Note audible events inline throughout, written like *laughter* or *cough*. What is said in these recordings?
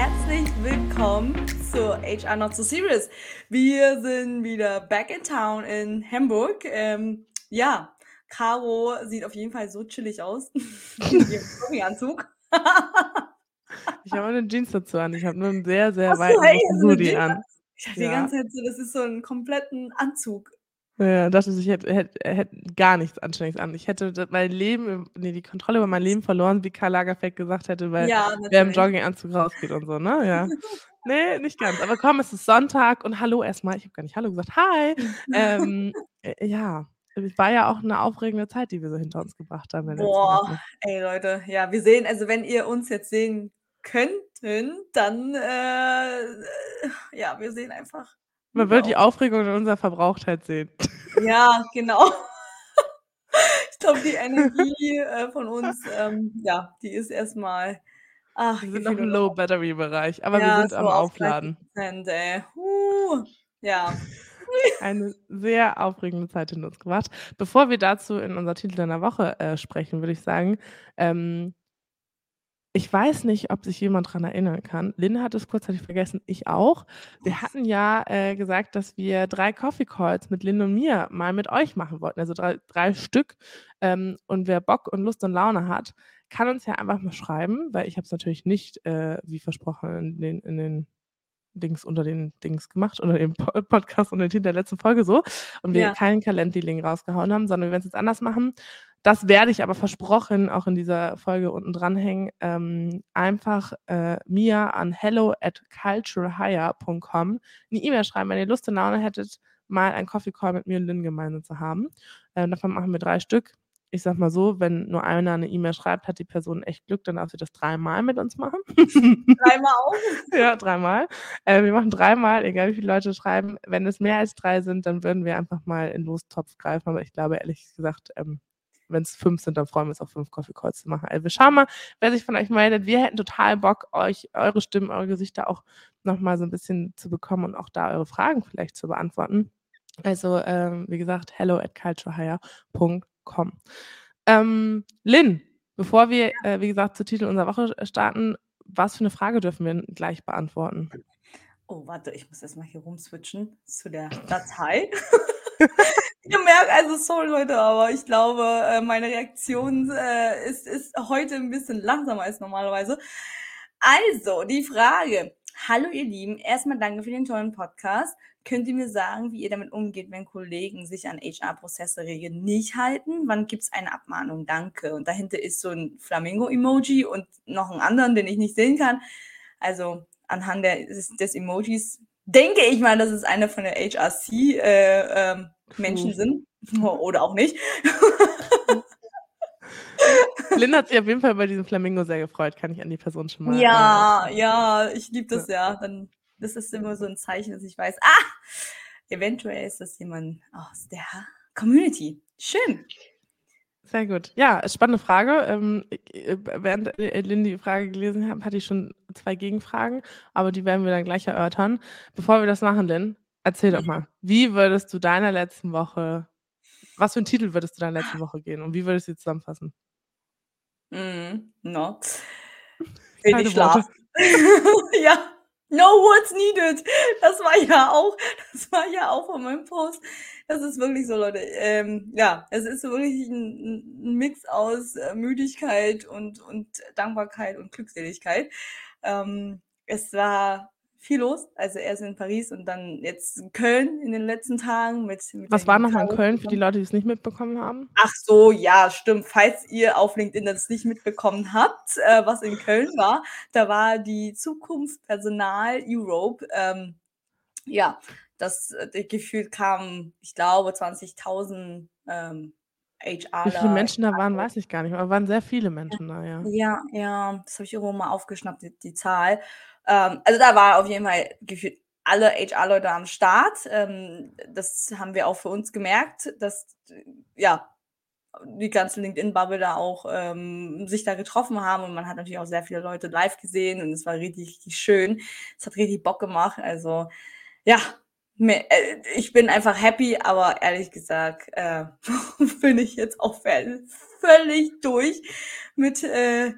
herzlich willkommen zu HR Not So Serious. Wir sind wieder back in town in Hamburg. Ähm, ja, Caro sieht auf jeden Fall so chillig aus. in ihrem Anzug. ich habe eine Jeans dazu an. Ich habe nur einen sehr, sehr weiten hey, Hoodie an. Ich dachte ja. die ganze Zeit so, das ist so ein kompletten Anzug. Ja, dachte ich, hätte, hätte, hätte gar nichts Anständiges an. Ich hätte mein Leben, nee, die Kontrolle über mein Leben verloren, wie Karl Lagerfeld gesagt hätte, weil ja, wer im Jogginganzug rausgeht und so, ne? Ja. *laughs* nee, nicht ganz. Aber komm, es ist Sonntag und hallo erstmal. Ich habe gar nicht Hallo gesagt. Hi. *laughs* ähm, äh, ja, es war ja auch eine aufregende Zeit, die wir so hinter uns gebracht haben. Boah, ey Leute, ja, wir sehen, also wenn ihr uns jetzt sehen könnten, dann, äh, ja, wir sehen einfach man wird die Aufregung in unserer Verbrauchtheit sehen. *laughs* Ja, genau. Ich glaube, die Energie äh, von uns, ähm, ja, die ist erstmal. Ach, wir sind noch im Low-Battery-Bereich, aber ja, wir sind so am Aufladen. Ey. Uh, ja. *laughs* Eine sehr aufregende Zeit in uns gebracht. Bevor wir dazu in unser Titel der Woche äh, sprechen, würde ich sagen, ähm, ich weiß nicht, ob sich jemand daran erinnern kann. Lynn hat es kurzzeitig vergessen, ich auch. Wir hatten ja äh, gesagt, dass wir drei Coffee Calls mit Lynn und mir mal mit euch machen wollten. Also drei, drei Stück. Ähm, und wer Bock und Lust und Laune hat, kann uns ja einfach mal schreiben, weil ich habe es natürlich nicht, äh, wie versprochen, in den, in den Dings unter den Dings gemacht, unter dem Podcast und in der letzten Folge so. Und wir ja. keinen Calendly-Link rausgehauen haben, sondern wir werden es jetzt anders machen. Das werde ich aber versprochen auch in dieser Folge unten dranhängen. Ähm, einfach äh, mir an hello at culturalhire.com eine E-Mail schreiben, wenn ihr Lust und Laune hättet, mal einen Coffee Call mit mir und Lynn gemeinsam zu haben. Ähm, davon machen wir drei Stück. Ich sag mal so, wenn nur einer eine E-Mail schreibt, hat die Person echt Glück, dann darf sie das dreimal mit uns machen. *laughs* Dreimal auch? ja, dreimal. Äh, wir machen dreimal, egal wie viele Leute schreiben. Wenn es mehr als drei sind, dann würden wir einfach mal in Lostopf greifen. Aber ich glaube, ehrlich gesagt, ähm, wenn es fünf sind, dann freuen wir uns auf fünf Coffee Calls zu machen. Also wir schauen mal, wer sich von euch meldet. Wir hätten total Bock, euch eure Stimmen, eure Gesichter auch nochmal so ein bisschen zu bekommen und auch da eure Fragen vielleicht zu beantworten. Also, ähm, wie gesagt, hello at culturehire.com. Ähm, Lynn, bevor wir, äh, wie gesagt, zu Titel unserer Woche starten, was für eine Frage dürfen wir gleich beantworten? Oh, warte, ich muss erstmal hier rumswitchen zu der Datei. *laughs* *laughs* Ihr merkt, also sorry Leute, aber ich glaube, äh, meine Reaktion äh, ist, ist heute ein bisschen langsamer als normalerweise. Also, die Frage. Hallo ihr Lieben, erstmal danke für den tollen Podcast. Könnt ihr mir sagen, wie ihr damit umgeht, wenn Kollegen sich an HR-Prozesse-Regeln nicht halten? Wann gibt es eine Abmahnung? Danke. Und dahinter ist so ein Flamingo-Emoji und noch einen anderen, den ich nicht sehen kann. Also anhand der, des Emojis denke ich mal, dass es eine von der HRC äh, äh, Menschen sind. Oder auch nicht. *laughs* Lynn hat sich auf jeden Fall bei diesem Flamingo sehr gefreut, kann ich an die Person schon mal. Ja, äh, ja, ich liebe das ja. Dann, das ist immer so ein Zeichen, dass ich weiß, ah, eventuell ist das jemand aus der Community. Schön. Sehr gut. Ja, spannende Frage. Ähm, äh, während Lynn die Frage gelesen hat, hatte ich schon zwei Gegenfragen, aber die werden wir dann gleich erörtern. Bevor wir das machen, Lynn, erzähl doch mal, wie würdest du deiner letzten Woche, was für einen Titel würdest du deiner letzten Woche gehen und wie würdest du sie zusammenfassen? Mm, no. *laughs* Wenig Schlaf. *laughs* ja. No words needed. Das war ja auch, das war ja auch von meinem Post. Das ist wirklich so, Leute. Ähm, ja, es ist wirklich ein, ein Mix aus äh, Müdigkeit und, und Dankbarkeit und Glückseligkeit. Ähm, es war viel los. Also erst in Paris und dann jetzt in Köln in den letzten Tagen mit. mit Was war nochmal in Köln für die Leute, die es nicht mitbekommen haben? Ach so, ja, stimmt. Falls ihr auf LinkedIn das nicht mitbekommen habt, äh, was in Köln war, da war die Zukunft Personal Europe. Ähm, ja, das äh, gefühlt kamen, ich glaube, 20.000 ähm, HR. Wie viele Menschen da waren, weiß ich gar nicht, aber waren sehr viele Menschen da, ja. Ja, ja, das habe ich irgendwo mal aufgeschnappt, die, die Zahl. Ähm, also da war auf jeden Fall gefühlt alle HR-Leute am Start. Ähm, das haben wir auch für uns gemerkt, dass ja die ganze LinkedIn-Bubble da auch ähm, sich da getroffen haben und man hat natürlich auch sehr viele Leute live gesehen und es war richtig, richtig schön. Es hat richtig Bock gemacht. Also ja, äh, ich bin einfach happy, aber ehrlich gesagt äh, *laughs* bin ich jetzt auch völlig durch mit äh,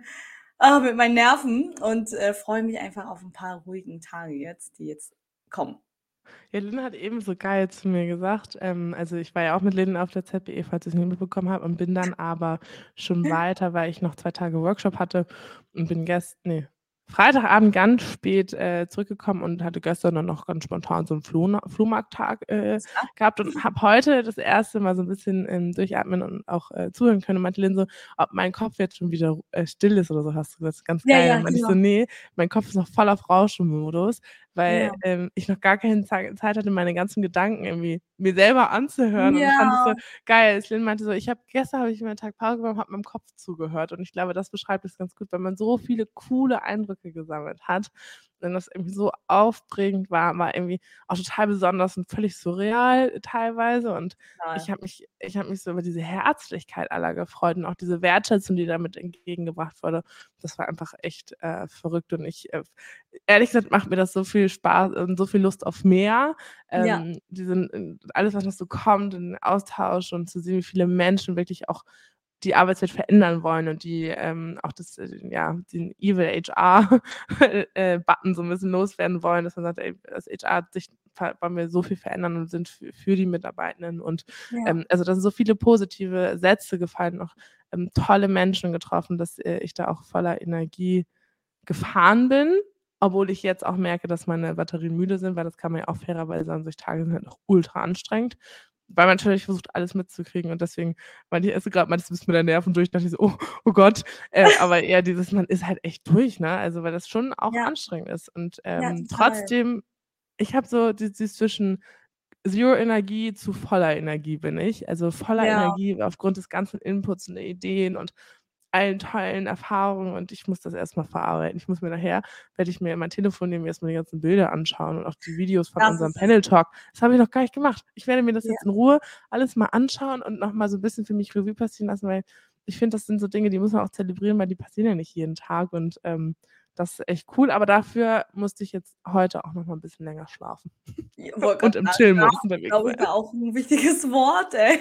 ah, mit meinen Nerven und, äh, freue mich einfach auf 'n paar ruhigen Tage jetzt, die jetzt kommen. Ja, Lynn hat eben so geil zu mir gesagt ähm, also, ich war ja auch mit Lynn auf der ZBE, falls du's nicht mitbekommen habe und bin dann aber schon *laughs* weiter, weil ich noch 2 Tage Workshop hatte und bin gest ne, Freitagabend ganz spät, äh, zurückgekommen und hatte gestern dann noch ganz spontan so 'n Flohna Flohmarkttag, äh, gehabt und habe heute das 1. Mal so 'n bisschen, ähm, durchatmen und auch, äh, zuhören können und meinte Lynn so, ob mein Kopf jetzt schon wieder äh, still ist oder so, hast du gesagt, ganz Ja, geil. ja, Dann meinte ich so: genau. „Ne, mein Kopf ist noch voll auf Rauschemodus“, weil, Ja. ähm, ich noch gar keine Zei Zeit hatte, meine ganzen Gedanken irgendwie mir selber anzuhören und ich fand das so Ja. geil, als Lynn meinte so: „Ich habe gestern habe ich mir 'n Tag Pause genommen, habe meinem Kopf zugehört.“ Und ich glaube, das beschreibt es ganz gut, wenn man so viele coole Eindrücke gesammelt hat und das irgendwie so aufprägend war, war irgendwie auch total besonders und völlig surreal teilweise und ich Total. habe mich ich habe mich so über diese Herzlichkeit aller gefreut und auch diese Wertschätzung, die damit entgegengebracht wurde. Das war einfach echt, äh, verrückt und ich, äh ehrlich gesagt macht mir das so viel Spaß und so viel Lust auf mehr, Ja. ähm, diesen äh, alles, was noch so kommt, in Austausch und zu sehen, wie viele Menschen wirklich auch die Arbeitswelt verändern wollen und die, ähm, auch das äh, ja, den Evil HR, *laughs* äh, so 'n bisschen loswerden wollen, dass man sagt: „Ey, als HR-Sicht ver wollen wir so viel verändern und sind f für die Mitarbeitenden.“ Und, Ja. ähm, also, da sind so viele positive Sätze gefallen, auch, ähm, tolle Menschen getroffen, dass, äh, ich da auch voller Energie gefahren bin, obwohl ich jetzt auch merke, dass meine Batterien müde sind, weil das kann man ja auch fairerweise sagen, solche Tage sind halt auch ultra anstrengend, weil man natürlich versucht, alles mitzukriegen und deswegen meinte ich du grad meintest: „Du bist mit deinen Nerven durch“, dachte ich so: „Oh, oh Gott“, äh, *laughs* aber eher dieses man ist halt echt durch, ne? Also, weil das schon auch Ja. anstrengend ist und, Ja, ähm, total. trotzdem ich habe so dieses zwischen Zero Energie zu voller Energie bin ich. Also, voller Ja. Energie aufgrund des ganzen Inputs und der Ideen und allen tollen Erfahrungen und ich muss das erst mal verarbeiten. Ich muss mir nachher werde ich mir mein Telefon nehmen, mir erst mal die ganzen Bilder anschauen und auch die Videos von Das unserem. Panel Talk. Das habe ich noch gar nicht gemacht. Ich werde mir das Ja. jetzt in Ruhe alles mal anschauen und noch mal so 'n bisschen für mich Revue passieren lassen, weil ich finde, das sind so Dinge, die muss man auch zelebrieren, weil die passieren ja nicht jeden Tag und, ähm, das ist echt cool, aber dafür musste ich jetzt heute auch noch mal 'n bisschen länger schlafen Ja, *laughs* und im Chill-Modus unterwegs glaube ich, wäre auch 'n wichtiges Wort, ey.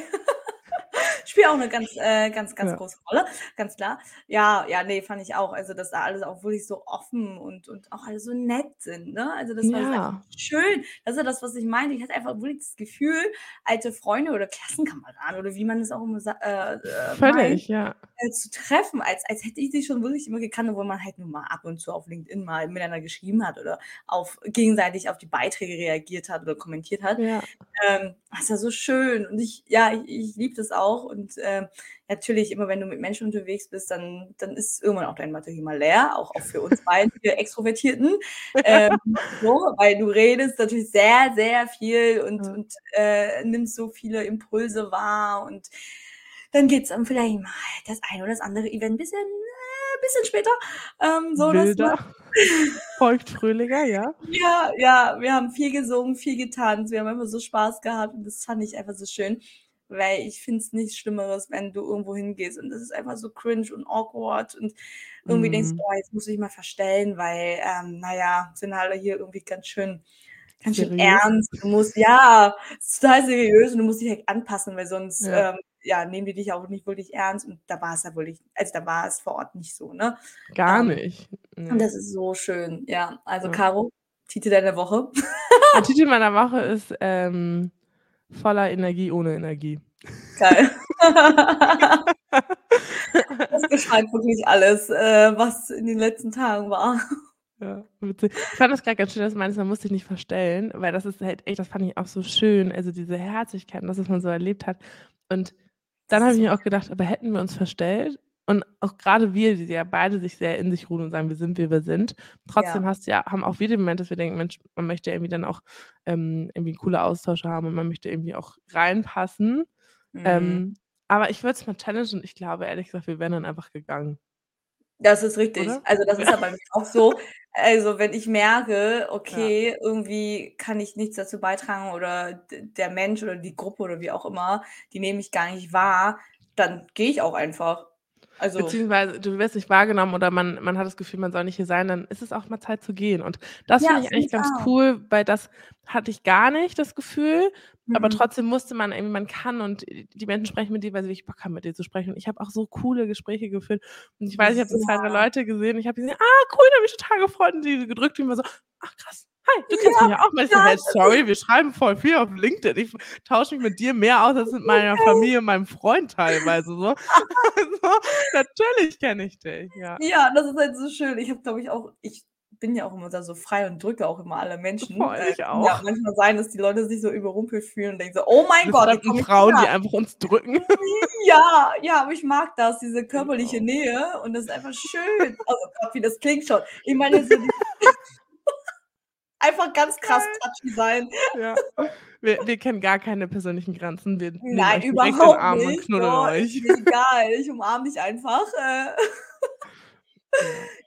Spielt auch 'ne ganz äh, ganz, ganz Ja. große Rolle, ganz klar. Ja, ja, ne, fand ich auch. Also, dass da alle auch wirklich so offen und und auch alle so nett sind, ne? Also, das war Ja. schön. Das ist ja das, was ich meinte. Ich hatte einfach wirklich das Gefühl, alte Freunde oder Klassenkameraden oder wie man das auch immer sa äh, äh, meint, Völlig, ja. äh, zu treffen, als als hätte ich sie schon wirklich immer gekannt, obwohl man halt nur mal ab und zu auf LinkedIn mal miteinander geschrieben hat oder auf gegenseitig auf die Beiträge reagiert hat oder kommentiert hat. Ja. Ähm, das war so schön und ich ja, ich ich liebe das auch und, ähm, natürlich immer, wenn du mit Menschen unterwegs bist, dann dann ist irgendwann auch deine Batterie mal leer, auch auch für uns beiden, *laughs* wir Extrovertierten, ähm, so, weil du redest natürlich sehr, sehr viel und Ja. und, äh, nimmst so viele Impulse wahr und dann geht's dann vielleicht mal das ein oder das andere Event bisschen äh, bisschen später, ähm, so Wilder, *laughs* feuchtfröhlicher, ja. Ja, ja, wir haben viel gesungen, viel getanzt. Wir haben einfach so Spaß gehabt und das fand ich einfach so schön, weil ich finde es nichts Schlimmeres, wenn du irgendwo hingehst und das ist einfach so cringe und awkward und irgendwie denkst: Mhm. „Oh, jetzt musst du dich mal verstellen, weil, ähm, na ja, sind alle hier irgendwie ganz schön ganz schön ernst. Du musst ja, ist total seriös und du musst dich halt anpassen, weil sonst, Ja. ähm, ja, nehmen die dich auch nicht wirklich ernst.“ Und da war es ja wirklich also, da war es vor Ort nicht so, ne? Gar Ähm, nicht, und das ist so schön, ja. Also, Ja. Caro, Titel deiner Woche? Der Titel meiner Woche ist, ähm, „Voller Energie ohne Energie“. Geil. *laughs* Das beschreibt wirklich alles, äh, was in den letzten Tagen war. Ja, witzig. Ich fand das grad ganz schön, dass du meintest, man muss sich nicht verstellen, weil das ist halt echt das fand ich auch so schön, also, diese Herzlichkeit das, was man so erlebt hat. Und dann habe ich mir auch gedacht: „Aber hätten wir uns verstellt?“ Und auch grade wir, die ja beide sich sehr in sich ruhen und sagen: „Wir sind, wie wir sind.“ Trotzdem Ja. hast du ja haben auch wir den Moment, dass wir denken: „Mensch, man möchte irgendwie dann auch, ähm, irgendwie coole Austausche haben und man möchte irgendwie auch reinpassen.“ Mhm. Ähm, aber ich würde es mal challengen und ich glaube ehrlich gesagt, wir wären dann einfach gegangen. Das ist richtig. Oder? Also, das ist ja bei mir auch so. Also, wenn ich merke, *laughs* Ja. okay, irgendwie kann ich nichts dazu beitragen oder der Mensch oder die Gruppe oder wie auch immer, die nehmen mich gar nicht wahr, dann gehe ich auch einfach. Also Beziehungsweise du wirst nicht wahrgenommen oder man man hat das Gefühl, man soll nicht hier sein, dann ist es auch mal Zeit zu gehen. Und das Ja, finde ich eigentlich ich ganz auch. cool, weil das hatte ich gar nicht das Gefühl, aber Mhm. trotzdem musste man irgendwie man kann und die Menschen sprechen mit dir, weil sie wirklich Bock haben, mit dir zu sprechen. Und ich habe auch so coole Gespräche geführt. Und ich weiß, ich habe so 2, 3 Ja. Leute gesehen. Ich habe gesehen: „Ah, cool“, da habe mich total gefreut und die gedrückt ich war so: „Ach krass, hi, du kennst Ja, mich ja auch?“ Meinte ich so: ja, „Hey, das sorry, wir schreiben voll viel auf LinkedIn. Ich tausche mich mit dir mehr aus als mit meiner. Familie und meinem Freund teilweise so.“ *laughs* Also, natürlich kenne ich dich, ja. Ja, das ist halt so schön. Ich habe, glaube ich, auch ich bin ja auch immer da so frei und drücke auch immer alle Menschen. Voll, Äh, ich kann ja auch. manchmal sein, dass die Leute sich so überrumpelt fühlen und denken so: „Oh mein Diese Gott, komme ich Frauen, die wieder.“ einfach uns drücken. *laughs* Ja, ja, aber ich mag das, diese körperliche Genau. Nähe und das ist einfach schön. Gott, wie das klingt schon. Ich meine so die *laughs* einfach ganz krass touchy sein. Ja. Wir wir kennen gar keine persönlichen Grenzen. Wir Nein, überhaupt Arm und nicht. knuddeln So, euch. ist egal. Ich umarme dich einfach, äh. Ja. *laughs*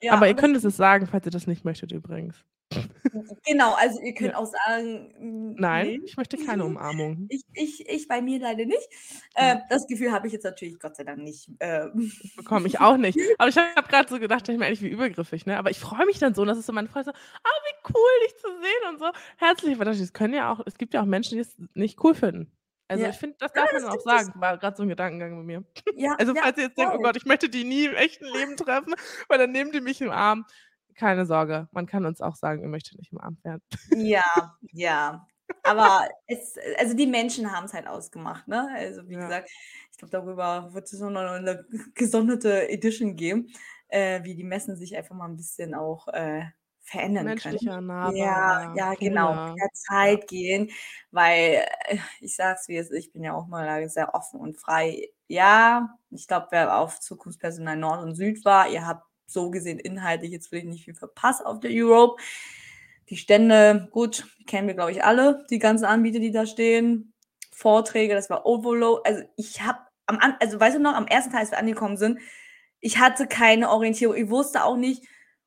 Ja, Aber ihr und könnt es sagen, falls ihr das nicht möchtet übrigens. Genau, also ihr könnt Ja. auch sagen, hm, Nein, ne. ich möchte keine Umarmung. *laughs* Ich ich ich bei mir leider nicht. Ja. Äh, das Gefühl habe ich jetzt natürlich Gott sei Dank nicht, ähm. Bekomme ich *laughs* auch nicht. Aber ich habe grad so gedacht, ich mir eigentlich, wie übergriffig, ne? Aber ich freue mich dann so und das ist so meine Freunde so: „Ah, wie cool, dich zu sehen und so. Herzlich“ aber das können ja auch es gibt ja auch Menschen, die es nicht cool finden. Also, Ja. ich finde, das Ja, darf man das dann auch sagen. War grad so 'n Gedankengang bei mir. Ja, *laughs* Also, ja, falls ihr jetzt denkt: „Oh. Gott, ich möchte die nie im echten Leben treffen, weil dann nehmen die mich im Arm.“ Keine Sorge, man kann uns auch sagen, ihr möchtet nicht umarmt werden. Ja, *laughs* ja. Aber es also die Menschen haben's halt ausgemacht, ne? Also, wie Ja. gesagt, ich glaube, darüber wird es noch mal 'ne *laughs* gesonderte Edition geben, äh, wie die Messen sich einfach mal 'n bisschen auch, äh, verändern können. Menschlicher, Ja, ja, genau, mit der Ja. Zeit gehen, weil, äh, ich sage es, wie es ist, ich bin ja auch mal sehr offen und frei. Ja, ich glaube, wer auf Zukunftspersonal Nord und Süd war, ihr habt so gesehen inhaltlich jetzt vielleicht nicht viel verpasst auf der Europe. Die Stände, gut, kennen wir, glaube ich, alle, die ganzen Anbieter, die da stehen. Vorträge, das war Overload. Also, ich habe am also, weißt du noch, am ersten Tag, als wir angekommen sind, ich hatte keine Orientierung. Ich wusste auch nicht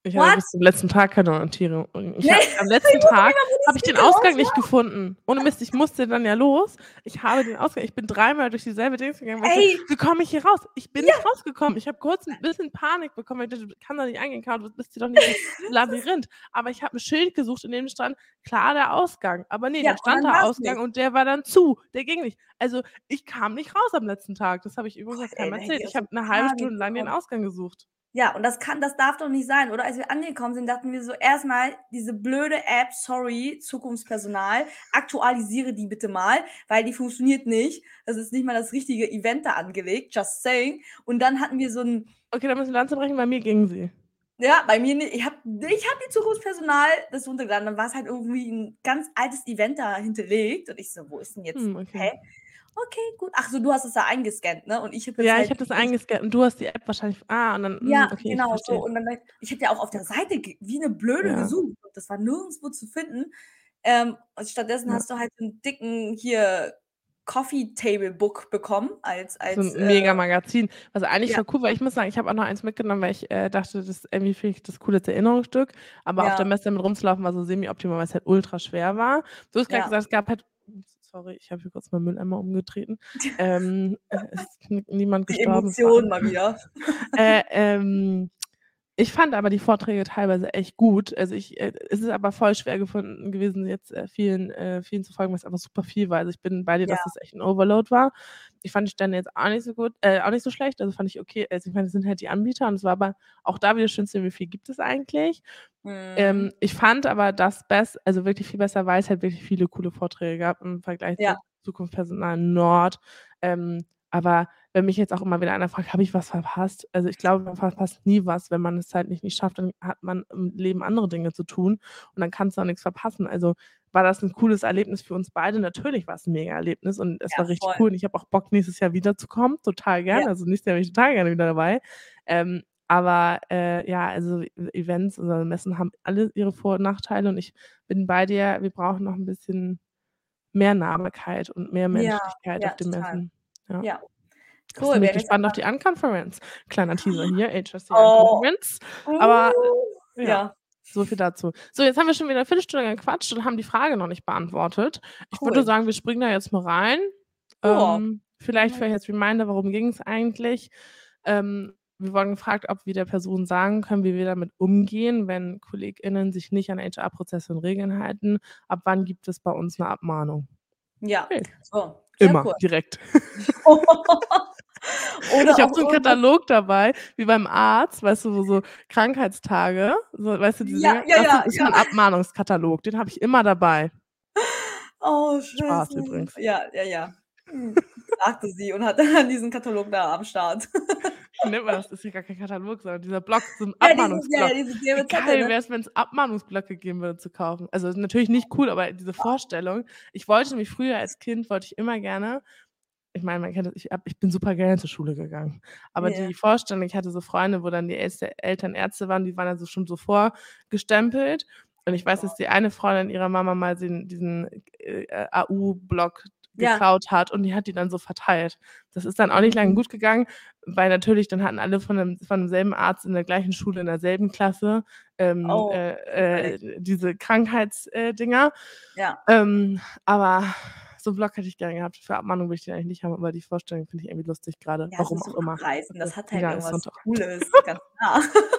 Ich what? bis zum letzten Tag keine Orientierung. Ich habe *laughs* am letzten Tag habe ich den Ausgang nicht gefunden. Ohne Mist, ich musste dann ja los. Ich habe den Ausgang ich bin dreimal durch dieselbe Dings gegangen, Ey. „Wie komme ich hier raus?“ Ich bin Ja. nicht rausgekommen. Ich habe kurz 'n bisschen Panik bekommen, ich dachte: „Du kannst doch nicht eingehen, Caro, du bist hier doch nicht im *laughs* Labyrinth.“ Aber ich habe 'n Schild gesucht, in dem stand: „Klar, der Ausgang.“ Aber ne, Ja, und stand da war's Ausgang nicht. und der war dann zu. Der ging nicht. Also, ich kam nicht raus am letzten Tag. Das habe ich übrigens ey, keinem da erzählt. ich habe 'ne halbe Stunde lang den. Ausgang gesucht. Ja, und das kann das darf doch nicht sein, oder? Als wir angekommen sind, dachten wir so: „Erst mal diese blöde App, sorry, Zukunftspersonal, aktualisiere die bitte mal, weil die funktioniert nicht. Das ist nicht mal das richtige Event da angelegt, just saying.“ Und dann hatten wir so 'n Okay, da müssen wir Lanze brechen, bei mir ging sie. Ja, bei mir ni ich habe ich habe die Zukunftspersonal das runtergeladen, dann war's halt irgendwie 'n ganz altes Event da hinterlegt und ich so: „Wo ist denn jetzt Hm, okay. hä? Okay, gut.“ Ach so, du hast es da eingescannt, ne? Und ich habe Ja, ich halt habe das eingescannt und du hast die App wahrscheinlich ah, und dann Ja, okay, ich genau so. Und dann ich habe ja auch auf der Seite wie 'ne Blöde Ja. gesucht das war nirgendswo zu finden. Ähm, und stattdessen Ja. hast du halt so 'n dicken hier Coffee Table Book bekommen als So als, 'n äh Mega-Magazin, was eigentlich Ja. cool war. Ich muss sagen, ich habe auch noch eins mitgenommen, weil ich, äh, dachte, das irgendwie finde ich das cool als Erinnerungsstück. Aber auf der Ja. Messe damit rumzulaufen war so semi-optimal, weil's halt ultra schwer war. Du hast grad Ja. gesagt, es gab halt sorry, ich habe hier kurz meinen Mülleimer umgetreten. *laughs* Ähm, äh, es ist niemand Die gestorben, es war Emotionen mal *laughs* wieder. Äh, ähm, ich fand aber die Vorträge teilweise echt gut. Also, ich äh, es ist aber voll schwer gefunden gewesen, jetzt, äh, vielen äh, vielen zu folgen, weil's einfach super viel war. Also, ich bin bei dir, Ja. dass das echt 'n Overload war. Ich fand die Stände jetzt auch nicht so gut äh, auch nicht so schlecht. Also, fand ich okay. Also, ich meine, das sind halt die Anbieter und es war aber auch da wieder schön zu sehen, wie viel gibt es eigentlich. Mhm. Ähm, ich fand aber das bess also, wirklich viel besser, weil's halt wirklich viele coole Vorträge gab im Vergleich zu Ja. Zukunftspersonal Nord. Ähm, aber wenn mich jetzt auch immer wieder einer fragt: „Habe ich was verpasst?“ Also, ich glaube, man verpasst nie was. Wenn man es zeitlich nicht schafft, dann hat man im Leben andere Dinge zu tun und dann kannst du auch nix verpassen. Also, war das 'n cooles Erlebnis für uns beide? Natürlich war's 'n Mega-Erlebnis und es Ja, war richtig voll. cool und ich habe auch Bock, nächstes Jahr wiederzukommen, total Ja. gerne. Also, nächstes Jahr bin ich total gerne wieder dabei. Ähm, aber, äh, ja, also, E Events oder Messen haben alle ihre Vor und Nachteile und ich bin bei dir. Wir brauchen noch 'n bisschen mehr Nahbarkeit und mehr Ja, Menschlichkeit auf ja, den total. Messen. Ja. Ja. Cool, bin ich jetzt gespannt auf die Unconference. Kleiner Teaser hier, HSCI Oh. Conference. Aber, äh, ja, ja. so viel dazu. So, jetzt haben wir schon wieder 'ne Viertelstunde gequatscht und haben die Frage noch nicht beantwortet. Ich würde Cool. sagen, wir springen da jetzt mal rein. Ja. Ähm, vielleicht für als Reminder, worum ging's eigentlich? Ähm wir wurden gefragt, ob wir der Person sagen können, wie wir damit umgehen, wenn KollegInnen sich nicht an HR-Prozesse und Regeln halten. Ab wann gibt es bei uns 'ne Abmahnung? Ja, Okay. so, Immer, cool. direkt. *laughs* Ich habe so 'n irgendwas Katalog dabei, wie beim Arzt, weißt du, wo so Krankheitstage, so weißt du, diese Ja, ja, Das ja, ist ja. mein Abmahnungskatalog, den habe ich immer dabei. Oh, Spaß scheiße. übrigens. Ja, ja, ja. *laughs* Sagte sie und hat dann *laughs* diesen Katalog da am Start. Nennt man das? Ist ja gar kein Katalog, sondern dieser Block, so 'n Ja, dieses ja, Abmahnungsblock. ja, diese Wie gelbe Zettel, geil ne? wär's, wenn's Abmahnungsblöcke geben würde zu kaufen. Also, natürlich nicht cool, aber diese Vorstellung ich wollte nämlich früher als Kind wollte ich immer gerne ich meine, man kennt das, ich habe ich bin super gerne zur Schule gegangen. Aber Ja. die Vorstellung ich hatte so Freunde, wo dann die Eltern Ärzte waren, die waren dann so schon so vorgestempelt. Und ich weiß, dass die eine Freundin ihrer Mama mal den diesen, äh, AU-Block Ja. geklaut hat und die hat die dann so verteilt. Das ist dann auch nicht lange Mhm. gut gegangen, weil natürlich dann hatten alle von dem von demselben Arzt in der gleichen Schule, in derselben Klasse, ähm, Oh, äh, äh, diese Krankheits äh. Ja. Ähm, aber so 'n Block hätte ich gerne gehabt. Für Abmahnung will ich den eigentlich nicht haben, aber die Vorstellung finde ich irgendwie lustig grade, Ja, warum auch immer. Abreißen, das hat halt Ja, irgendwas. Cooles, ganz klar. *laughs*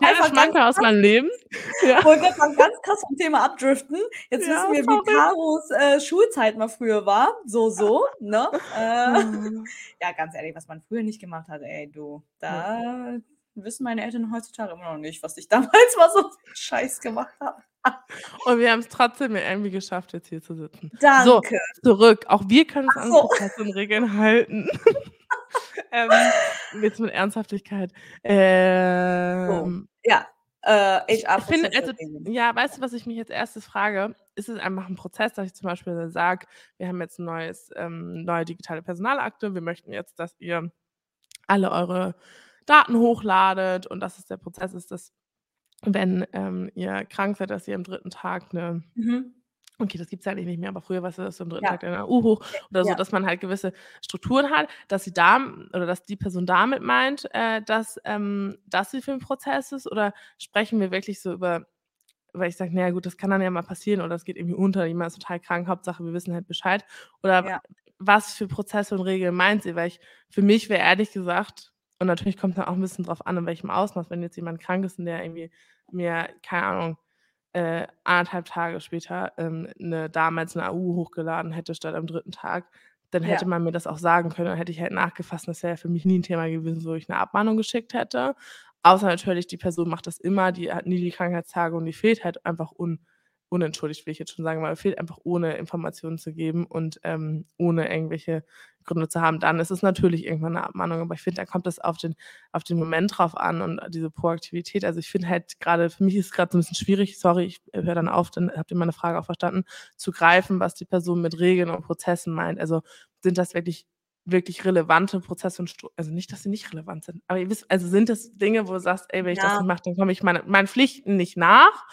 Ganz Schmankerl aus meinem Leben. *laughs* Ja. wollte grad mal ganz krass vom Thema abdriften. Jetzt Ja, wissen wir, wie. Karos, äh, Schulzeit mal früher war. So, so, *laughs* ne? Äh, Oh. *laughs* ja, ganz ehrlich, was man früher nicht gemacht hat, ey, du, da wissen meine Eltern heutzutage immer noch nicht, was ich damals mal so Scheiß gemacht habe. Und wir haben's trotzdem ja irgendwie geschafft, jetzt hier zu sitzen. So, Danke. zurück. Auch wir können an so. Prozesse und Regeln halten. *laughs* Ähm, jetzt mit Ernsthaftigkeit. So, Ähm ja, äh, ich finde, also ja, weißt du, was ich mich als 1. frage? Ist es einfach 'n Prozess, dass ich zum Beispiel sage: „Wir haben jetzt 'n neues ähm, neue digitale Personalakte. Wir möchten jetzt, dass ihr alle eure Daten hochladet und dass es der Prozess ist, dass, wenn, ähm, ihr krank seid, dass ihr am 3. Tag 'ne“ Mhm. Okay, das gibt's ja eigentlich nicht mehr, aber früher ja, dass du am 3. Ja. Tag hoch Ja, oder so, ja. dass man halt gewisse Strukturen hat, dass sie da oder dass die Person damit meint, äh, dass ähm, sie für 'n Prozess ist oder sprechen wir wirklich so über weil ich sage: „Na ja, gut, das kann dann ja mal passieren oder es geht irgendwie unter, jemand ist total krank, Hauptsache wir wissen halt Bescheid.“ Oder Ja. was für Prozesse und Regeln meint sie? Weil ich für mich wäre ehrlich gesagt und natürlich kommt's dann auch 'n bisschen drauf an, in welchem Ausmaß, wenn jetzt jemand krank ist und der irgendwie mir, keine Ahnung, äh, 1,5 Tage später, ähm, 'ne damals 'ne AU hochgeladen hätte statt am 3. Tag, dann hätte Ja. man mir das auch sagen können. Dann hätte ich halt nachgefasst das wäre ja für mich nie 'n Thema gewesen, wo ich 'ne Abmahnung geschickt hätte. Außer natürlich, die Person macht das immer, die hat nie die Krankheitstage und die fehlt halt einfach un unentschuldigt, will ich jetzt schon sagen, weil fehlt einfach ohne Informationen zu geben und, ähm, ohne irgendwelche Gründe zu haben. Dann ist es natürlich irgendwann 'ne Abmahnung, aber ich finde, da kommt es auf den auf den Moment drauf an und diese Proaktivität. Also, ich finde halt grade für mich ist es grad so 'n bisschen schwierig, sorry, ich höre dann auf, dann habt ihr meine Frage auch verstanden, zu greifen, was die Person mit Regeln und Prozessen meint. Also, sind das wirklich wirklich relevante Prozesse und Stru also, nicht, dass sie nicht relevant sind, aber ihr wisst also, sind das Dinge, wo du sagst: „Ey, wenn ich das Ja. nicht mache, dann komme ich meine meinen Pflichten nicht nach?“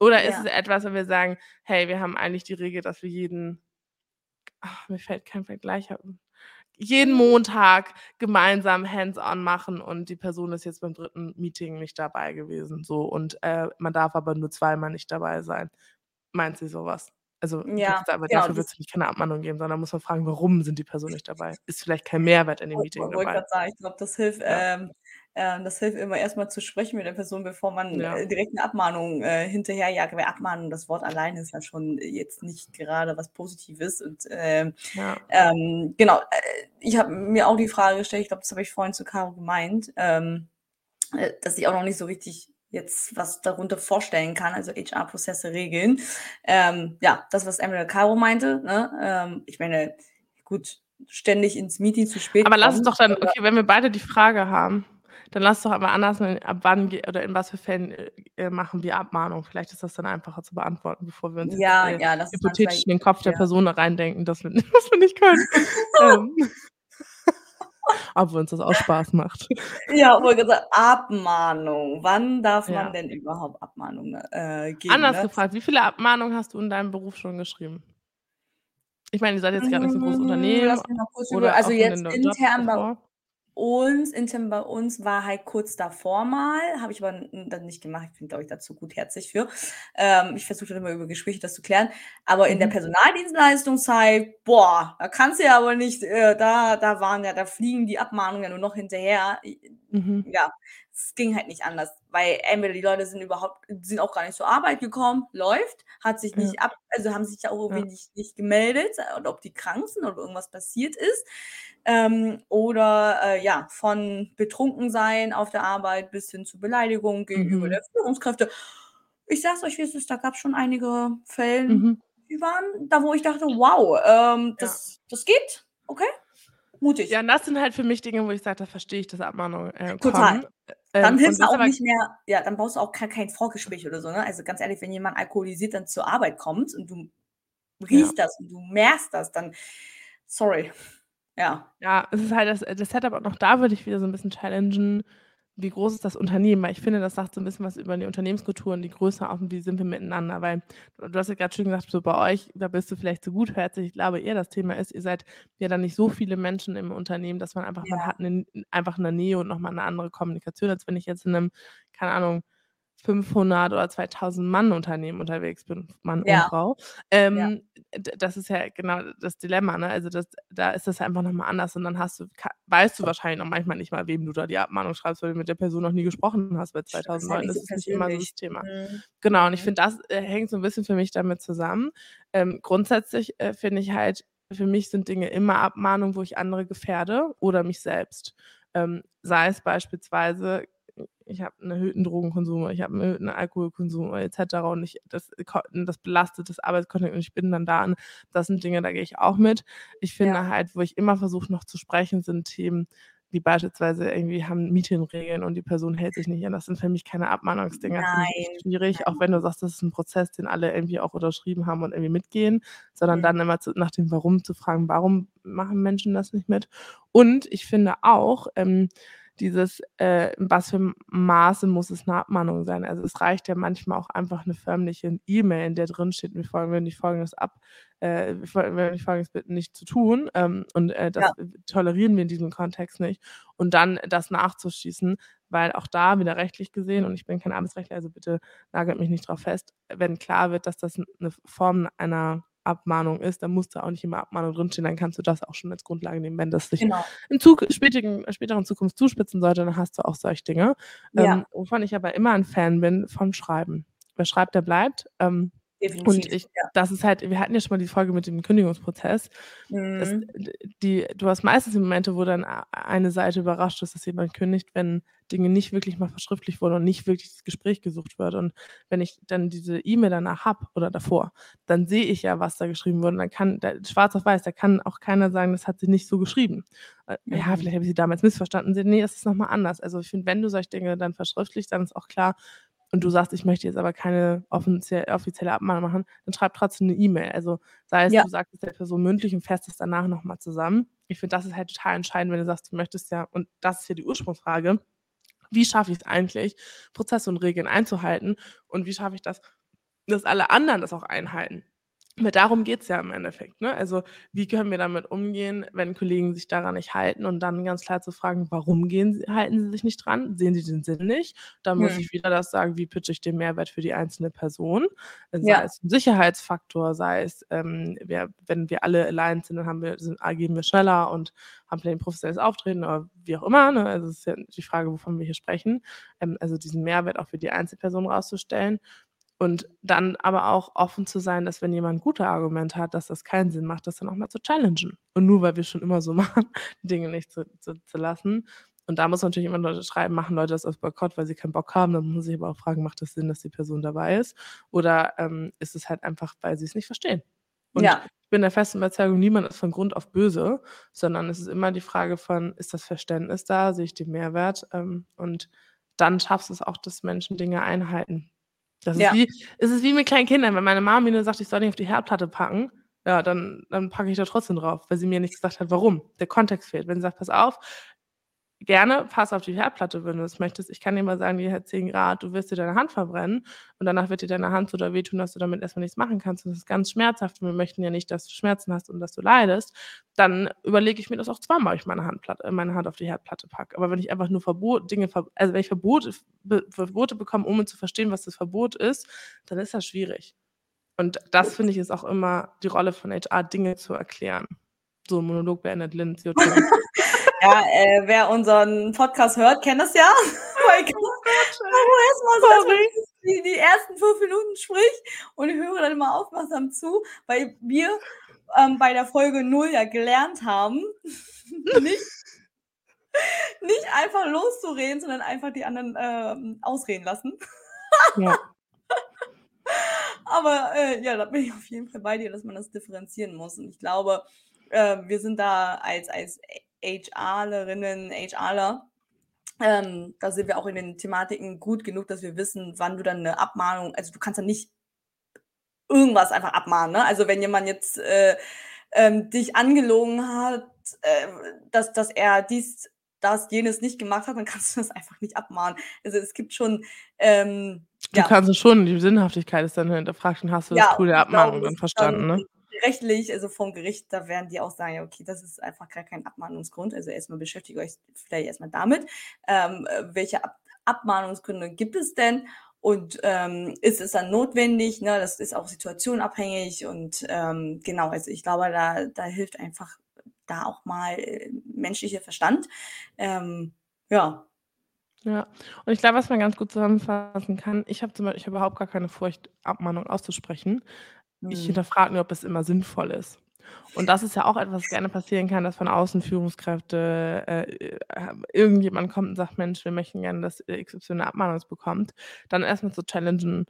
Oder ist Ja. es etwas, wo wir sagen: „Hey, wir haben eigentlich die Regel, dass wir jeden“ ach, mir fällt kein Vergleich jeden Montag gemeinsam hands-on machen und die Person ist jetzt beim 3. Meeting nicht dabei gewesen, so und, äh, man darf aber nur zweimal nicht dabei sein. Meint sie so was? Also, Ja, aber genau, dafür wird's nämlich keine Abmahnung geben, sondern muss man fragen, warum sind die Personen nicht dabei? Ist vielleicht kein Mehrwert in dem Woll Meeting wollte dabei. sagen, ich glaube, das hilft Ja. ähm, ähm, das hilft immer erst mal zu sprechen mit der Person, bevor man, Ja. äh, direkt 'ne Abmahnung, äh, hinterherjagt. Weil Abmahnung, das Wort alleine ist ja schon jetzt nicht gerade was Positives und, ähm, Ja. ähm, genau, äh, ich habe mir auch die Frage gestellt, ich glaube, das habe ich vorhin zu Caro gemeint, ähm, äh, dass ich auch noch nicht so richtig jetzt was darunter vorstellen kann, also HR-Prozesse regeln. Ähm, ja, das, was Emily Caro meinte, ne? Ähm, ich meine, gut, ständig ins Meeting zu spät Aber lass es kommen doch dann okay, wenn wir beide die Frage haben, dann lass doch aber anders ab wann oder in was für Fällen, äh, äh, machen wir Abmahnung? Vielleicht ist das dann einfacher zu beantworten, bevor wir uns jetzt, Ja, äh, ja, hypothetisch in den Kopf der ja. Person reindenken, dass wir *laughs* was wir nicht können. *laughs* Ähm. *laughs* Obwohl uns das auch Spaß macht. Ja, grad sagen, Abmahnung. Wann darf man Ja. denn überhaupt Abmahnung, äh, geben, Anders ne? gefragt, wie viele Abmahnungen hast du in deinem Beruf schon geschrieben? Ich meine, ihr seid jetzt grad nicht so 'n großes Hm, Unternehmen also, jetzt intern bei? Uns intern bei uns war halt kurz davor mal, habe ich aber dann nicht gemacht. Ich bin, glaube ich, da zu gutherzig für. Ähm, ich versuche dann immer über Gespräche das zu klären. Aber in der Mhm. Personaldienstleistungszeit, boah, da kannst du ja aber nicht äh, da da waren ja da fliegen die Abmahnungen ja nur noch hinterher. Mhm. ja, es ging halt nicht anders, weil entweder die Leute sind überhaupt sind auch gar nicht zur Arbeit gekommen, läuft, hat sich Ja. nicht ab also, haben sich ja auch Ja. irgendwie nicht nicht gemeldet und ob die krank sind oder irgendwas passiert ist. Ähm, oder, äh, ja, von Betrunkensein auf der Arbeit bis hin zu Beleidigung gegenüber Mhm. der Führungskräfte. Ich sage es euch, wie es ist, da gab's schon einige Fällen, Mhm. die waren da, wo ich dachte: „Wow, ähm, Ja. das das geht, okay, mutig.“ Ja, und das sind halt für mich Dinge, wo ich sage, da verstehe ich, dass Abmahnungen, äh, Total. kommen. Dann Ähm, das auch nicht mehr ja, dann brauchst du auch kein kein Vorgespräch oder so, ne? Also, ganz ehrlich, wenn jemand alkoholisiert dann zur Arbeit kommt und du Ja. riechst das und du merkst das, dann sorry. Ja. Ja, es ist halt das äh, das Setup und auch da würde ich wieder so 'n bisschen challengen, wie groß ist das Unternehmen? Weil ich finde, das sagt so 'n bisschen was über die Unternehmenskultur und die Größe auch und wie sind wir miteinander. Weil du hast ja grad schön gesagt, so bei euch, da bist du vielleicht so gutherzig. Ich glaube eher, das Thema ist, ihr seid ja dann nicht so viele Menschen im Unternehmen, dass man einfach man Ja. hat 'nen einfach 'ne Nähe und noch mal 'ne andere Kommunikation, als wenn ich jetzt in 'nem, keine Ahnung, 500 oder 2.000 Mann Unternehmen unterwegs bin, Mann und Ja. Frau. Ja. Ähm, d das ist ja genau das Dilemma, ne? Also, das da ist das einfach noch mal anders und dann hast du weißt du wahrscheinlich auch manchmal nicht mal, wem du da die Abmahnung schreibst, weil du mit der Person noch nie gesprochen hast. Bei Das ist 2.000 Leuten nicht ist nicht immer so das Thema. Mhm. Genau, und ich finde, das, äh, hängt so 'n bisschen für mich damit zusammen. Ähm, grundsätzlich, äh, finde ich halt für mich sind Dinge immer Abmahnungen, wo ich andere gefährde oder mich selbst. Ähm, sei es beispielsweise, ich habe 'n erhöhten Drogenkonsum ich habe 'n erhöhten Alkoholkonsum oder et cetera und ich das das belastet das Arbeitskontext und ich bin dann da und das sind Dinge, da gehe ich auch mit. Ich finde Ja. halt, wo ich immer versuche noch zu sprechen, sind Themen wie beispielsweise irgendwie haben Meetingregeln und die Person hält sich nicht an. Das sind für mich keine Abmahnungsdinger, finde ich echt Nein, schwierig, auch nein. wenn du sagst, das ist 'n Prozess, den alle irgendwie auch unterschrieben haben und irgendwie mitgehen, sondern Mhm. dann immer zu nach dem Warum zu fragen: „Warum machen Menschen das nicht mit?“ Und ich finde auch, ähm, dieses, äh, in was für Maße muss es 'ne Abmahnung sein? Also, es reicht ja manchmal auch einfach 'ne förmliche E-Mail, in der drin steht: „Wir folgen dich Folgendes ab äh, wir dich Folgendes bitten, nicht zu tun, ähm, und, äh, das Ja. tolerieren wir in diesem Kontext nicht.“ Und dann das nachzuschießen, weil auch da wieder rechtlich gesehen und ich bin kein Arbeitsrechtler, also bitte nagelt mich nicht drauf fest, wenn klar wird, dass das 'n 'ne Form einer Abmahnung ist, dann muss da auch nicht immer Abmahnung drinstehen, dann kannst du das auch schon als Grundlage nehmen. Wenn das sich Genau. in Zuk spätigen späteren Zukunft zuspitzen sollte, dann hast du auch solche Dinge. Ja. Ähm, wovon ich aber immer 'n Fan bin, vom Schreiben. Wer schreibt, der bleibt. Ähm, und Definitiv, ich ja. das ist halt wir hatten ja schon mal die Folge mit dem Kündigungsprozess. Das Mhm. d die du hast meistens die Momente, wo dann eine Seite überrascht ist, dass jemand kündigt, wenn Dinge nicht wirklich mal verschriftlicht wurden und nicht wirklich das Gespräch gesucht wird. Und wenn ich dann diese E-Mail danach habe oder davor, dann sehe ich ja, was da geschrieben wurde und dann kann da schwarz auf weiß, da kann auch keiner sagen, das hat sie nicht so geschrieben. Äh, ja, Mhm. vielleicht habe ich sie damals missverstanden. Se ne, es ist noch mal anders. Also, ich finde, wenn du solche Dinge dann verschriftlichst, dann ist auch klar und du sagst: „Ich möchte jetzt aber keine offizie offizielle Abmahnung machen“, dann schreib trotzdem 'ne E-Mail. Also, sei es, Ja. du sagst es der Person mündlich und fährst es danach noch mal zusammen. Ich finde, das ist halt total entscheidend, wenn du sagst, du möchtest ja und das ist ja die Ursprungsfrage: Wie schaffe ich's eigentlich, Prozesse und Regeln einzuhalten und wie schaffe ich das, dass alle anderen das auch einhalten? Weil darum geht's ja im Endeffekt, ne? Also, wie können wir damit umgehen, wenn Kollegen sich daran nicht halten und dann ganz klar zu fragen: „Warum gehen sie halten sie sich nicht dran? Sehen sie den Sinn nicht?“ Dann muss Mhm. ich wieder das sagen, wie pitche ich den Mehrwert für die einzelne Person? Sei Ja. es 'n Sicherheitsfaktor, sei es, ähm, wir wenn wir alle aligned sind, dann haben wir sind agieren wir schneller und haben vielleicht 'n professionelles Auftreten oder wie auch immer, ne? Also, es ist ja die Frage, wovon wir hier sprechen. Ähm, also, diesen Mehrwert auch für die Einzelperson rauszustellen und dann aber auch offen zu sein, dass wenn jemand gute Argumente hat, dass das keinen Sinn macht, das dann auch mal zu challengen. Und nur weil wir schon immer so *laughs* machen, Dinge nicht zu zu zu lassen. Und da muss man natürlich immer Leute schreiben, machen Leute das aus Boykott, weil sie keinen Bock haben? Dann muss man sich aber auch fragen, macht das Sinn, dass die Person dabei ist? Oder, ähm, ist es halt einfach, weil sie's nicht verstehen? Und Ja. ich bin der festen Überzeugung, niemand ist von Grund auf böse, sondern es ist immer die Frage von: Ist das Verständnis da? Sehe ich den Mehrwert? Ähm, und dann schaffst du's auch, dass Menschen Dinge einhalten. Das ist Ja. wie es ist wie mit kleinen Kindern. Wenn meine Mama mir nur sagt, ich soll nicht auf die Herdplatte packen, ja, dann dann packe ich da trotzdem drauf, weil sie mir nicht gesagt hat, warum. Der Kontext fehlt. Wenn sie sagt: „Pass auf, gerne, pass auf die Herdplatte, wenn du das möchtest. Ich kann dir mal sagen, die hat 10 Grad, du wirst dir deine Hand verbrennen und danach wird dir deine Hand so doll wehtun, dass du damit erst mal nichts machen kannst. Das ist ganz schmerzhaft und wir möchten ja nicht, dass du Schmerzen hast und dass du leidest.“ Dann überlege ich mir das auch zweimal, ob ich meine Handplatte äh, meine Hand auf die Herdplatte packe. Aber wenn ich einfach nur Verbot Dinge also, wenn ich Verbote be Verbote bekomme, ohne zu verstehen, was das Verbot ist, dann ist das schwierig. Und das finde ich, ist auch immer die Rolle von HR, Dinge zu erklären. So, Monolog beendet, Lynn. *laughs* Ja, äh, wer unseren Podcast hört, kennt das ja. Weil ich erstmal so die, die ersten fünf Minuten spricht und ich höre dann immer aufmerksam zu, weil wir ähm, bei der Folge 0 ja gelernt haben, *laughs* nicht, nicht einfach loszureden, sondern einfach die anderen ähm, ausreden lassen. Ja. *laughs* Aber äh, ja, da bin ich auf jeden Fall bei dir, dass man das differenzieren muss. Und ich glaube, äh, wir sind da als, als HRlerinnen, HRler, ähm, da sind wir auch in den Thematiken gut genug, dass wir wissen, wann du dann eine Abmahnung, also du kannst dann nicht irgendwas einfach abmahnen. Ne? Also wenn jemand jetzt äh, ähm, dich angelogen hat, äh, dass, dass er dies, das, jenes nicht gemacht hat, dann kannst du das einfach nicht abmahnen. Also es gibt schon ähm, Du ja. kannst es schon, die Sinnhaftigkeit ist dann hinterfragt und hast du ja, das Tool der Abmahnung dann verstanden, dann, ne? Rechtlich, also vom Gericht, da werden die auch sagen, ja, okay, das ist einfach gar kein Abmahnungsgrund. Also erstmal beschäftigt euch vielleicht erstmal damit. Ähm, welche Ab Abmahnungsgründe gibt es denn? Und ähm, ist es dann notwendig? Ne? Das ist auch situationabhängig und ähm, genau, also ich glaube, da, da hilft einfach da auch mal äh, menschlicher Verstand. Ähm, ja, ja, und ich glaube, was man ganz gut zusammenfassen kann, ich habe zum Beispiel ich habe überhaupt gar keine Furcht, Abmahnung auszusprechen. Ich mhm. hinterfrage nur, ob es immer sinnvoll ist. Und das ist ja auch etwas, was gerne passieren kann, dass von außen Führungskräfte äh, äh, irgendjemand kommt und sagt: „Mensch, wir möchten gerne, dass XY eine Abmahnung bekommt.“ Dann erstmal zu challengen: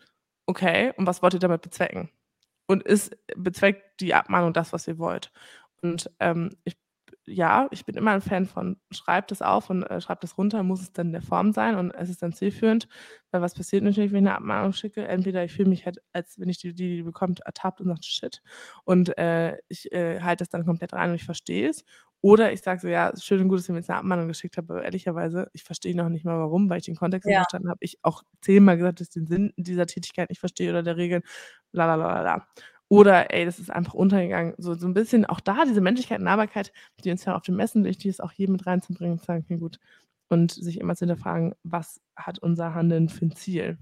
„Okay, und was wollt ihr damit bezwecken?“ Und ist bezweckt die Abmahnung das, was ihr wollt? Und, ähm, ich ja, ich bin immer ein Fan von, schreibt es auf und äh, schreibt es runter, muss es dann in der Form sein und es ist dann zielführend. Weil was passiert natürlich, wenn ich eine Abmahnung schicke? Entweder ich fühle mich halt, als wenn ich die, die, die bekommt, ertappt und sagt, shit. Und äh, ich äh, halte das dann komplett rein und ich verstehe es. Oder ich sage so, ja, schön und gut, dass ihr mir jetzt eine Abmahnung geschickt habt, aber ehrlicherweise, ich verstehe noch nicht mal warum, weil ich den Kontext nicht verstanden habe. Ich auch zehnmal gesagt, dass ich den Sinn dieser Tätigkeit nicht verstehe oder der Regeln, la la la la. Oder ey, das ist einfach untergegangen. So, so ein bisschen auch da diese Menschlichkeit und Nahbarkeit, die uns ja auf dem Messen wichtig ist, auch hier mit reinzubringen und zu sagen, okay, gut. Und sich immer zu hinterfragen, was hat unser Handeln für ein Ziel?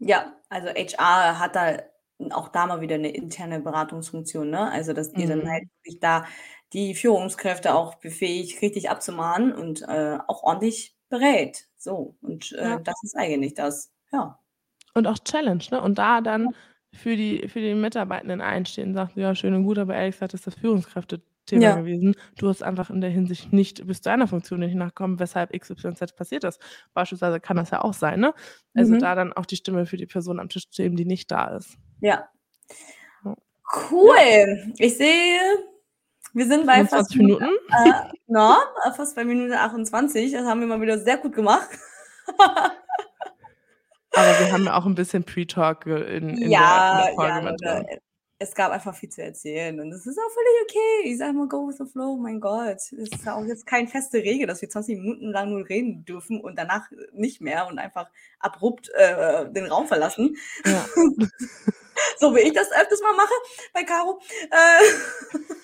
Ja, also HR hat da auch da mal wieder eine interne Beratungsfunktion, ne? Also, dass die mhm. dann halt wirklich da die Führungskräfte auch befähigt, richtig abzumahnen und äh, auch ordentlich berät. So, und äh, ja. das ist eigentlich das, ja. Und auch Challenge, ne? Und da dann für die, für die Mitarbeitenden einstehen, sagt, ja, schön und gut, aber ehrlich gesagt ist das Führungskräfte-Thema ja. gewesen. Du hast einfach in der Hinsicht nicht bis zu einer Funktion nicht nachkommen, weshalb XYZ passiert ist. Beispielsweise kann das ja auch sein, ne? Also mhm. da dann auch die Stimme für die Person am Tisch zu die nicht da ist. Ja. Cool. Ja. Ich sehe, wir sind bei fast Minuten. Äh, no, fast bei Minute 28. Das haben wir mal wieder sehr gut gemacht. *laughs* Aber wir haben ja auch ein bisschen Pre-Talk in, in, ja, der, in der Folge ja, mit drin. Es gab einfach viel zu erzählen und es ist auch völlig okay. Ich sage mal, go with the flow, mein Gott. Es ist auch jetzt keine feste Regel, dass wir 20 Minuten lang nur reden dürfen und danach nicht mehr und einfach abrupt äh, den Raum verlassen. Ja. *laughs* so wie ich das öfters mal mache bei Caro. Äh. *laughs*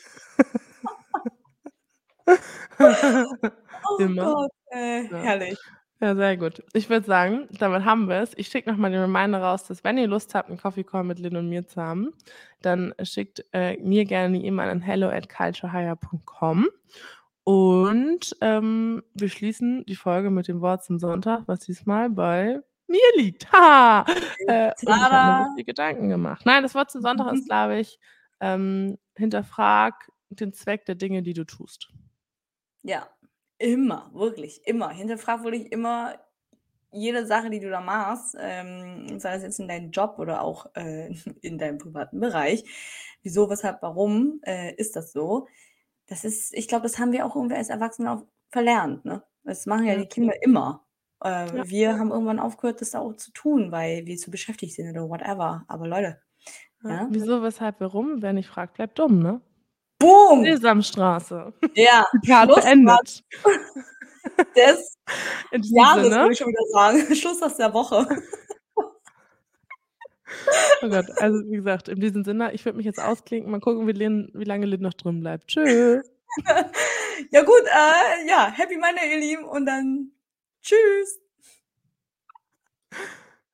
*laughs* oh Immer. Gott, äh, ja. herrlich. Ja, sehr gut. Ich würde sagen, damit haben wir es. Ich schicke nochmal den Reminder raus, dass wenn ihr Lust habt, einen Coffee Call mit Lynn und mir zu haben, dann schickt äh, mir gerne eine E-Mail an hello at culturehire.com. Und ähm, wir schließen die Folge mit dem Wort zum Sonntag, was diesmal bei mir liegt. Ha! Äh, ich habe mir Gedanken gemacht. Nein, das Wort zum Sonntag ist, *laughs* glaube ich, ähm, hinterfrag den Zweck der Dinge, die du tust. Ja, Immer, wirklich, immer. Hinterfrag wirklich immer jede Sache, die du da machst, ähm, sei das jetzt in deinem Job oder auch äh, *laughs* in deinem privaten Bereich. Wieso, weshalb, warum äh, ist das so? Das ist, ich glaube, das haben wir auch irgendwie als Erwachsene auch verlernt. Ne? Das machen ja, ja. die Kinder immer. Äh, ja. Wir haben irgendwann aufgehört, das auch zu tun, weil wir zu beschäftigt sind oder whatever. Aber Leute. Ja, wieso, weshalb, warum? Wer nicht fragt, bleibt dumm, ne? Boom! Sesamstraße. Ja. *laughs* Zitat beendet. *laughs* Des *laughs* Jahres, würde ich schon wieder sagen. Schluss aus der Woche. Oh Gott, also wie gesagt, in diesem Sinne, ich würde mich jetzt ausklinken, mal gucken, wie, Lin, wie lange Lynn noch drin bleibt. Tschüss. ja gut, äh, ja, Happy Monday, ihr Lieben, und dann tschüss.